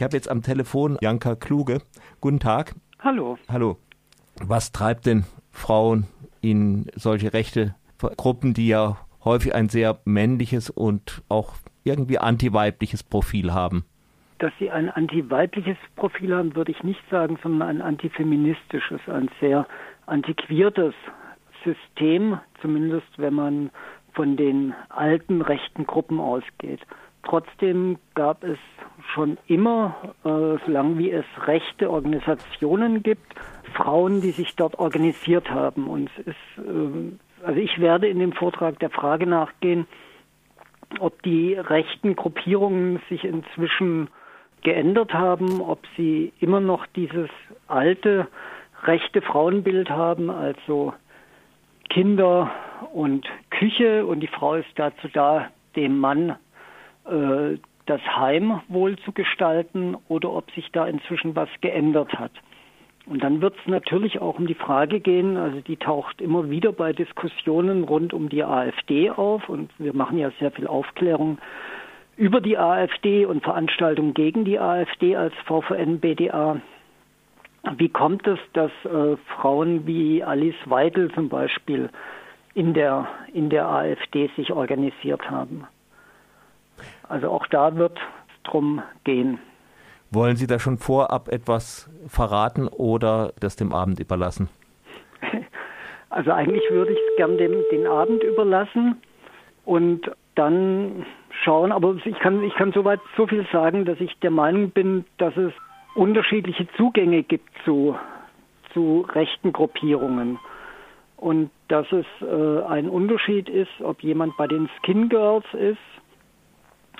Ich habe jetzt am Telefon Janka Kluge. Guten Tag. Hallo. Hallo. Was treibt denn Frauen in solche rechte Gruppen, die ja häufig ein sehr männliches und auch irgendwie antiweibliches Profil haben? Dass sie ein antiweibliches Profil haben, würde ich nicht sagen, sondern ein antifeministisches, ein sehr antiquiertes System, zumindest wenn man von den alten rechten Gruppen ausgeht. Trotzdem gab es schon immer, äh, solange wie es rechte Organisationen gibt, Frauen, die sich dort organisiert haben. Und es ist, äh, also ich werde in dem Vortrag der Frage nachgehen, ob die rechten Gruppierungen sich inzwischen geändert haben, ob sie immer noch dieses alte rechte Frauenbild haben, also Kinder und Küche und die Frau ist dazu da, dem Mann äh, das Heim wohl zu gestalten oder ob sich da inzwischen was geändert hat. Und dann wird es natürlich auch um die Frage gehen, also die taucht immer wieder bei Diskussionen rund um die AfD auf und wir machen ja sehr viel Aufklärung über die AfD und Veranstaltungen gegen die AfD als VVN-BDA. Wie kommt es, dass äh, Frauen wie Alice Weidel zum Beispiel in der, in der AfD sich organisiert haben? Also auch da wird es drum gehen. Wollen Sie da schon vorab etwas verraten oder das dem Abend überlassen? Also eigentlich würde ich es gern dem, den Abend überlassen und dann schauen, aber ich kann, ich kann soweit so viel sagen, dass ich der Meinung bin, dass es unterschiedliche Zugänge gibt zu, zu rechten Gruppierungen. Und dass es äh, ein Unterschied ist, ob jemand bei den Skin Girls ist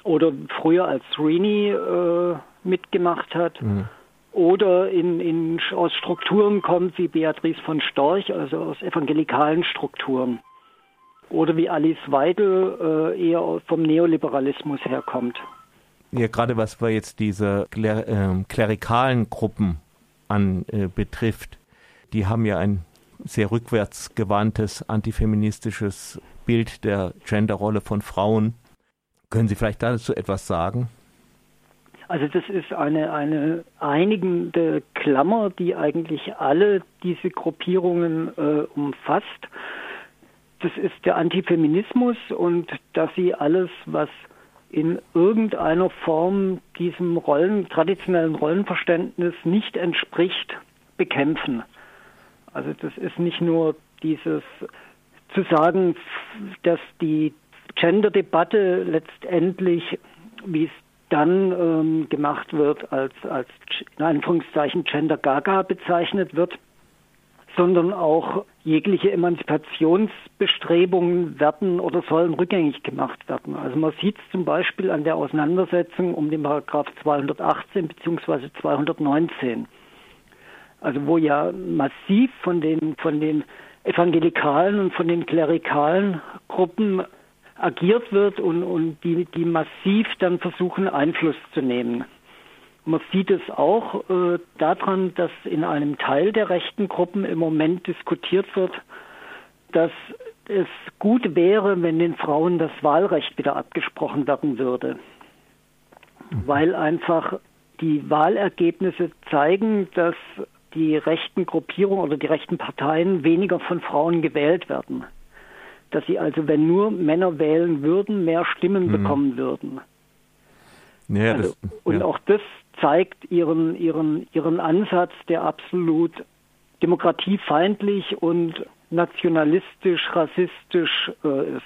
oder früher als Rini äh, mitgemacht hat. Mhm. Oder in, in, aus Strukturen kommt wie Beatrice von Storch, also aus evangelikalen Strukturen. Oder wie Alice Weidel äh, eher vom Neoliberalismus herkommt. Ja, gerade was wir jetzt diese Kler äh, klerikalen Gruppen an äh, betrifft, die haben ja ein sehr rückwärtsgewandtes, antifeministisches Bild der Genderrolle von Frauen. Können Sie vielleicht dazu etwas sagen? Also das ist eine, eine einigende Klammer, die eigentlich alle diese Gruppierungen äh, umfasst. Das ist der Antifeminismus und dass sie alles, was in irgendeiner Form diesem Rollen, traditionellen Rollenverständnis nicht entspricht, bekämpfen. Also das ist nicht nur dieses zu sagen, dass die Gender-Debatte letztendlich, wie es dann ähm, gemacht wird, als, als in Anführungszeichen Gender Gaga bezeichnet wird, sondern auch jegliche Emanzipationsbestrebungen werden oder sollen rückgängig gemacht werden. Also man sieht es zum Beispiel an der Auseinandersetzung um den Paragraph 218 bzw. 219. Also wo ja massiv von den, von den evangelikalen und von den klerikalen Gruppen agiert wird und, und die, die massiv dann versuchen, Einfluss zu nehmen. Man sieht es auch äh, daran, dass in einem Teil der rechten Gruppen im Moment diskutiert wird, dass es gut wäre, wenn den Frauen das Wahlrecht wieder abgesprochen werden würde. Mhm. Weil einfach die Wahlergebnisse zeigen, dass die rechten Gruppierungen oder die rechten Parteien weniger von Frauen gewählt werden dass sie also, wenn nur Männer wählen würden, mehr Stimmen mhm. bekommen würden. Ja, also, das, und auch das zeigt ihren, ihren, ihren Ansatz, der absolut demokratiefeindlich und nationalistisch, rassistisch äh, ist.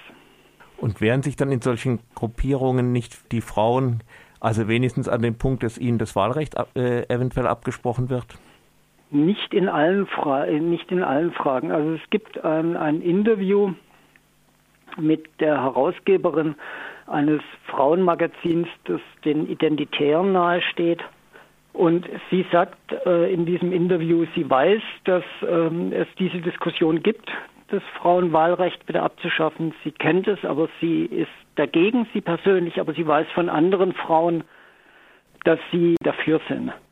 Und wehren sich dann in solchen Gruppierungen nicht die Frauen, also wenigstens an dem Punkt, dass ihnen das Wahlrecht äh, eventuell abgesprochen wird? Nicht in allen, Fra nicht in allen Fragen. Also es gibt ein, ein Interview mit der Herausgeberin eines Frauenmagazins, das den Identitären nahesteht. Und sie sagt äh, in diesem Interview, sie weiß, dass ähm, es diese Diskussion gibt, das Frauenwahlrecht wieder abzuschaffen. Sie kennt es, aber sie ist dagegen, sie persönlich, aber sie weiß von anderen Frauen, dass sie dafür sind.